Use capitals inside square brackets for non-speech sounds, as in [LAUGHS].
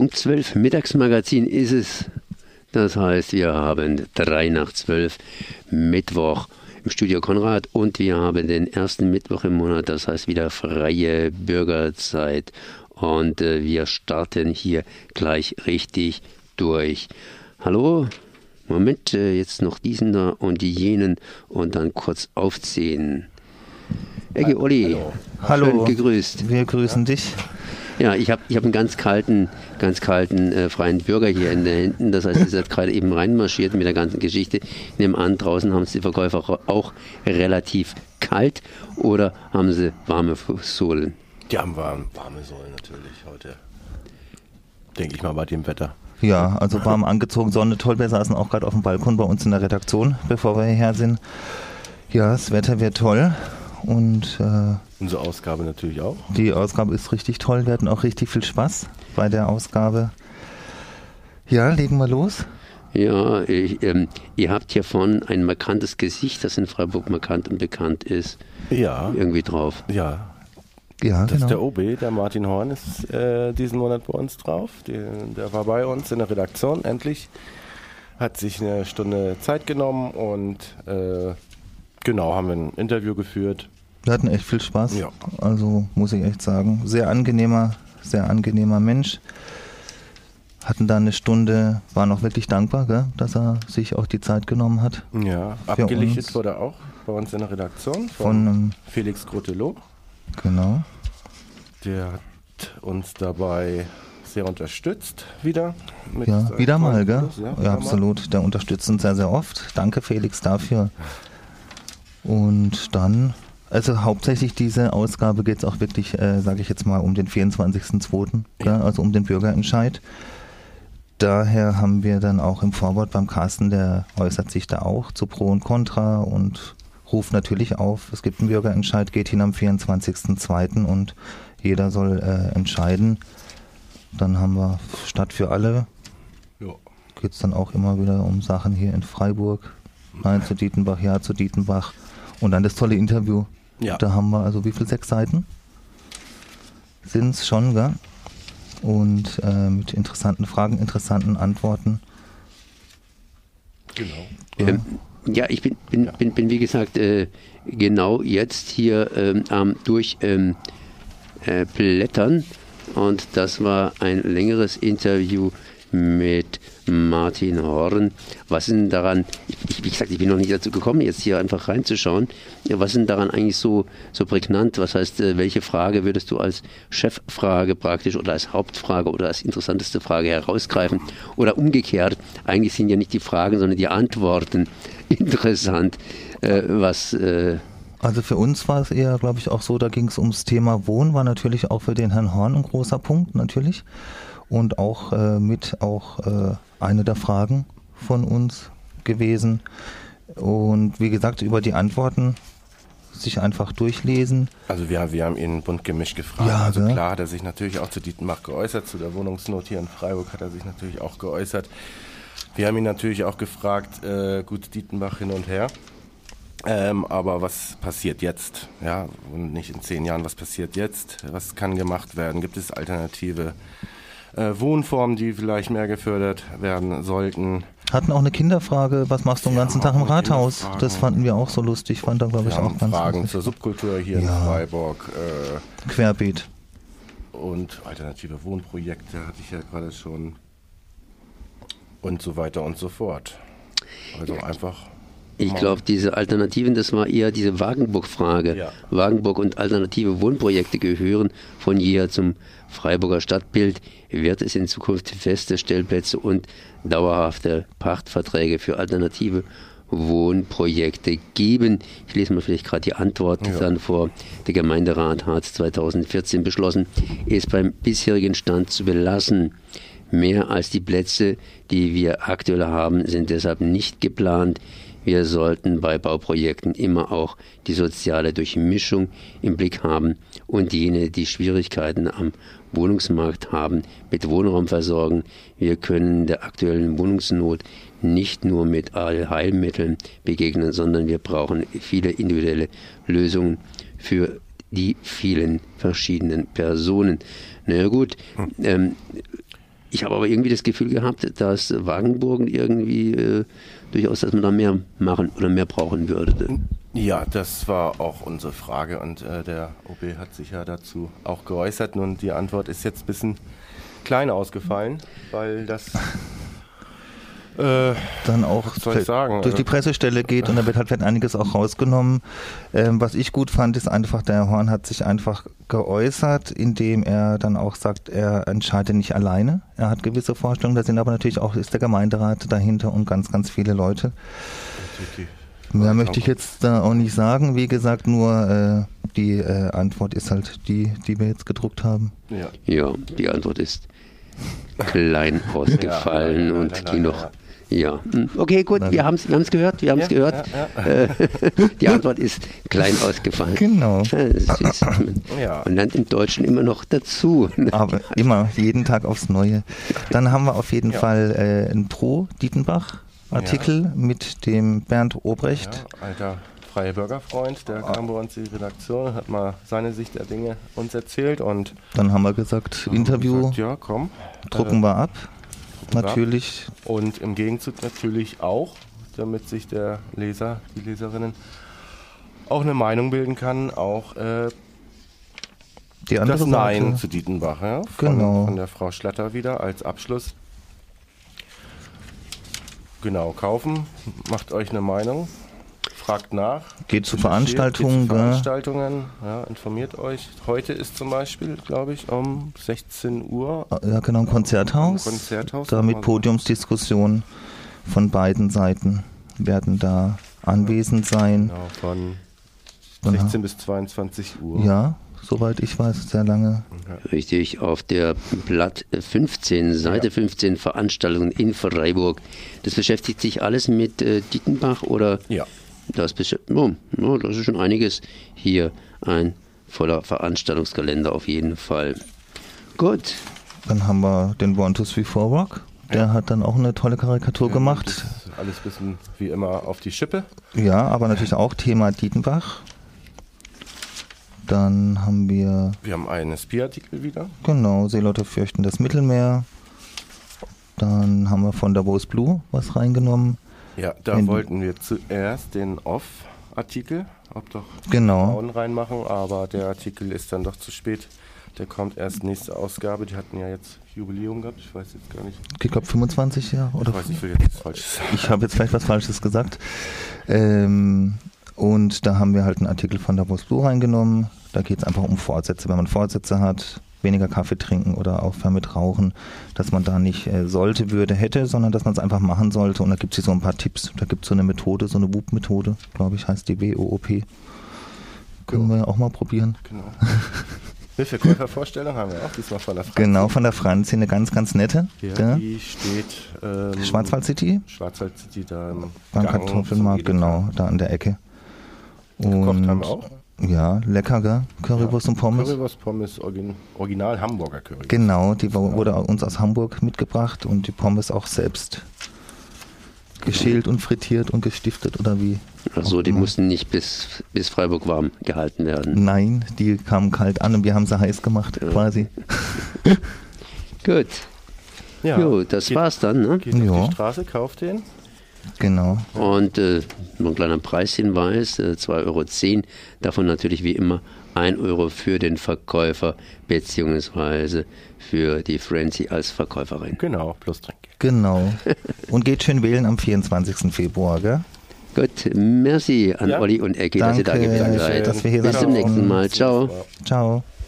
Punkt 12, Mittagsmagazin ist es. Das heißt, wir haben 3 nach 12 Mittwoch im Studio Konrad und wir haben den ersten Mittwoch im Monat, das heißt wieder freie Bürgerzeit. Und äh, wir starten hier gleich richtig durch. Hallo, Moment, äh, jetzt noch diesen da und jenen und dann kurz aufziehen. Ecke Olli, Hallo. schön gegrüßt. Wir grüßen dich. Ja, ich habe ich hab einen ganz kalten, ganz kalten äh, freien Bürger hier in den Händen. Das heißt, ihr seid gerade eben reinmarschiert mit der ganzen Geschichte. Ich nehme an, draußen haben es die Verkäufer auch relativ kalt oder haben sie warme Sohlen? Die haben warm, warme Sohlen natürlich heute. Denke ich mal bei dem Wetter. Ja, also warm angezogen, Sonne toll. Wir saßen auch gerade auf dem Balkon bei uns in der Redaktion, bevor wir hierher sind. Ja, das Wetter wird toll und äh, Unsere Ausgabe natürlich auch. die Ausgabe ist richtig toll. Wir hatten auch richtig viel Spaß bei der Ausgabe. Ja, legen wir los. Ja, ich, ähm, ihr habt hier vorne ein markantes Gesicht, das in Freiburg markant und bekannt ist, Ja, irgendwie drauf. ja. Ja, Das ist der genau. OB, der Martin Horn, ist äh, diesen Monat bei uns drauf. Der, der war bei uns in der Redaktion endlich. Hat sich eine Stunde Zeit genommen und äh, genau, haben wir ein Interview geführt. Wir hatten echt viel Spaß. Ja. Also muss ich echt sagen, sehr angenehmer, sehr angenehmer Mensch. Hatten da eine Stunde, waren auch wirklich dankbar, gell, dass er sich auch die Zeit genommen hat. Ja, abgelichtet wurde auch bei uns in der Redaktion von, Von einem, Felix Grotelot. genau. Der hat uns dabei sehr unterstützt wieder. Ja, wieder mal, gell? Fotos, Ja, wieder mal. absolut. Der unterstützt uns sehr, sehr oft. Danke, Felix, dafür. Und dann, also hauptsächlich diese Ausgabe geht es auch wirklich, äh, sage ich jetzt mal, um den 24.02., gell? also um den Bürgerentscheid. Daher haben wir dann auch im Vorwort beim Carsten, der äußert sich da auch zu Pro und Contra und ruft natürlich auf, es gibt einen Bürgerentscheid, geht hin am 24.02. und jeder soll äh, entscheiden. Dann haben wir Stadt für alle, Ja. geht es dann auch immer wieder um Sachen hier in Freiburg. Nein zu Dietenbach, ja zu Dietenbach. Und dann das tolle Interview. Ja. Da haben wir, also wie viel, sechs Seiten? Sind es schon, gell? Und äh, mit interessanten Fragen, interessanten Antworten. Genau. Ähm, ja, ich bin, bin, Ja. bin, bin wie gesagt äh, genau jetzt hier ähm, am durch ähm, äh, blättern und das war ein längeres Interview mit Martin Horn. Was denn daran, ich, wie gesagt, ich bin noch nicht dazu gekommen, jetzt hier einfach reinzuschauen. Was denn daran eigentlich so, so prägnant? Was heißt, äh, welche Frage würdest du als Cheffrage praktisch oder als Hauptfrage oder als interessanteste Frage herausgreifen? Oder umgekehrt, eigentlich sind ja nicht die Fragen, sondern die Antworten [LAUGHS] interessant. Äh, was, äh, Also für uns war es eher, glaube ich, auch so, da ging es ums Thema Wohnen, war natürlich auch für den Herrn Horn ein großer Punkt, natürlich. Und auch äh, mit auch äh, eine der Fragen von uns gewesen. Und wie gesagt, über die Antworten sich einfach durchlesen. Also wir, wir haben ihn bunt gemischt gefragt. Ja, also gell? klar hat er sich natürlich auch zu Dietenbach geäußert, zu der Wohnungsnot hier in Freiburg hat er sich natürlich auch geäußert. Wir haben ihn natürlich auch gefragt, äh, gut, Dietenbach hin und her. Ähm, aber was passiert jetzt? Ja, und nicht in zehn Jahren, was passiert jetzt? Was kann gemacht werden? Gibt es alternative äh, Wohnformen, die vielleicht mehr gefördert werden sollten? Hatten auch eine Kinderfrage, was machst du den Ja, ganzen Tag im Rathaus? Das fanden wir auch so lustig, fand er, glaube ich, auch ganz Fragen lustig. zur Subkultur hier Ja. in Freiburg. Äh, Querbeet. und alternative Wohnprojekte hatte ich ja gerade schon und so weiter und so fort. Also einfach. Ich glaube, diese Alternativen, das war eher diese Wagenburg-Frage. Ja. Wagenburg und alternative Wohnprojekte gehören von jeher zum Freiburger Stadtbild. Wird es in Zukunft feste Stellplätze und dauerhafte Pachtverträge für alternative Wohnprojekte geben? Ich lese mal vielleicht gerade die Antwort Ja. dann vor. Der Gemeinderat hat 2014 beschlossen, es beim bisherigen Stand zu belassen. Mehr als die Plätze, die wir aktuell haben, sind deshalb nicht geplant. Wir sollten bei Bauprojekten immer auch die soziale Durchmischung im Blick haben und jene, die Schwierigkeiten am Wohnungsmarkt haben, mit Wohnraum versorgen. Wir können der aktuellen Wohnungsnot nicht nur mit Allheilmitteln begegnen, sondern wir brauchen viele individuelle Lösungen für die vielen verschiedenen Personen. Na ja, gut, ähm, ich habe aber irgendwie das Gefühl gehabt, dass Wagenburgen irgendwie äh, durchaus, dass man da mehr machen oder mehr brauchen würde. Ja, das war auch unsere Frage und äh, der OB hat sich ja dazu auch geäußert. Nun, die Antwort ist jetzt ein bisschen klein ausgefallen, weil das dann auch durch also die Pressestelle geht und da wird halt einiges auch rausgenommen. Ähm, was ich gut fand, ist einfach, der Horn hat sich einfach geäußert, indem er dann auch sagt, er entscheidet nicht alleine. Er hat gewisse Vorstellungen, da sind aber natürlich auch, ist der Gemeinderat dahinter und ganz, ganz viele Leute. Mehr möchte ich jetzt da auch nicht sagen. Wie gesagt, nur äh, die äh, Antwort ist halt die, die wir jetzt gedruckt haben. Ja, ja die Antwort ist klein [LAUGHS] ausgefallen ja, und die noch ja, hm. okay, gut, wir haben es wir gehört, wir haben es ja, gehört. Ja, ja. Äh, [LAUGHS] die Antwort ist klein ausgefallen. Genau. [LAUGHS] Ja. Man lernt im Deutschen immer noch dazu. [LAUGHS] Aber immer, jeden Tag aufs Neue. Dann haben wir auf jeden Fall äh, einen Pro-Dietenbach-Artikel mit dem Bernd Obrecht. alter freie Bürgerfreund, der kam bei uns in die Redaktion, hat mal seine Sicht der Dinge uns erzählt und dann haben wir gesagt, Interview, gesagt, ja komm, drucken äh, wir ab natürlich. Und im Gegenzug natürlich auch, damit sich der Leser, die Leserinnen auch eine Meinung bilden kann, auch äh, die andere das Nein Seite. zu Dietenbach, ja, von, genau. von der Frau Schlatter wieder als Abschluss. Genau, kaufen, macht euch eine Meinung fragt nach. Geht zu Veranstaltungen. Geht zu Veranstaltungen, ja, informiert euch. Heute ist zum Beispiel, glaube ich, um 16 Uhr. Ja, genau, ein Konzerthaus. Konzerthaus. Da mit Podiumsdiskussionen von beiden Seiten werden da anwesend sein. Genau, von 16 bis 22 Uhr. Ja, soweit ich weiß, sehr lange. Richtig, auf der Blatt 15, Seite ja. 15 Veranstaltungen in Freiburg. Das beschäftigt sich alles mit äh, Dietenbach oder? Ja. Das, oh, oh, das ist schon einiges hier. Ein voller Veranstaltungskalender auf jeden Fall. Gut. Dann haben wir den One, Two, Three, Four Rock. Der hat dann auch eine tolle Karikatur ja, gemacht. Alles ein bisschen wie immer auf die Schippe. Ja, aber natürlich auch Thema Dietenbach. Dann haben wir. Wir haben einen SP-Artikel wieder. Genau, Seeleute fürchten das Mittelmeer. Dann haben wir von Davos Blue was reingenommen. Ja, da In wollten wir zuerst den Off-Artikel, ob doch genau. Frauen reinmachen, aber der Artikel ist dann doch zu spät. Der kommt erst nächste Ausgabe. Die hatten ja jetzt Jubiläum gehabt. Ich weiß jetzt gar nicht. Ich glaube 25 Jahre oder? Ich weiß, ich will jetzt nichts Falsches sagen. Ich habe jetzt vielleicht was Falsches gesagt. Ähm, und da haben wir halt einen Artikel von Davos Blue reingenommen. Da geht es einfach um Fortsätze. Wenn man Fortsätze hat, weniger Kaffee trinken oder aufhören mit Rauchen, dass man da nicht äh, sollte, würde, hätte, sondern dass man es einfach machen sollte. Und da gibt es so ein paar Tipps. Da gibt es so eine Methode, so eine WOOP-Methode, glaube ich, heißt die W-O-O-P. Können ja. wir auch mal probieren. Genau. [LAUGHS] Hilfekäufervorstellung haben wir auch diesmal von der Franzi. Genau, von der Franzi, eine ganz, ganz nette. Ja, ja. Die steht ähm, Schwarzwald City? Schwarzwald City, da im Beim Kartoffelmarkt, genau, da an der Ecke. Und Gekocht haben wir auch. Ja, lecker, gell? Currywurst ja, und Pommes. Currywurst, Pommes, Original Hamburger Currywurst. Genau, die wurde uns aus Hamburg mitgebracht und die Pommes auch selbst geschält und frittiert und gestiftet oder wie? Also die mussten nicht bis, bis Freiburg warm gehalten werden. Nein, die kamen kalt an und wir haben sie heiß gemacht ja. quasi. [LAUGHS] Gut. Ja, jo, das geht, war's dann. Ne? Geht ja. auf die Straße, kauft den. Genau. Und äh, noch ein kleiner Preishinweis, äh, 2,10 Euro. Davon natürlich wie immer 1 Euro für den Verkäufer beziehungsweise für die Frenzy als Verkäuferin. Genau, plus Trinkgeld. Genau. [LAUGHS] Und geht schön wählen am 24. Februar, gell? Gut, merci an ja. Olli und Ecki, dass ihr da gewesen seid. Dass wir hier Bis zum nächsten Mal. Ciao. Ciao.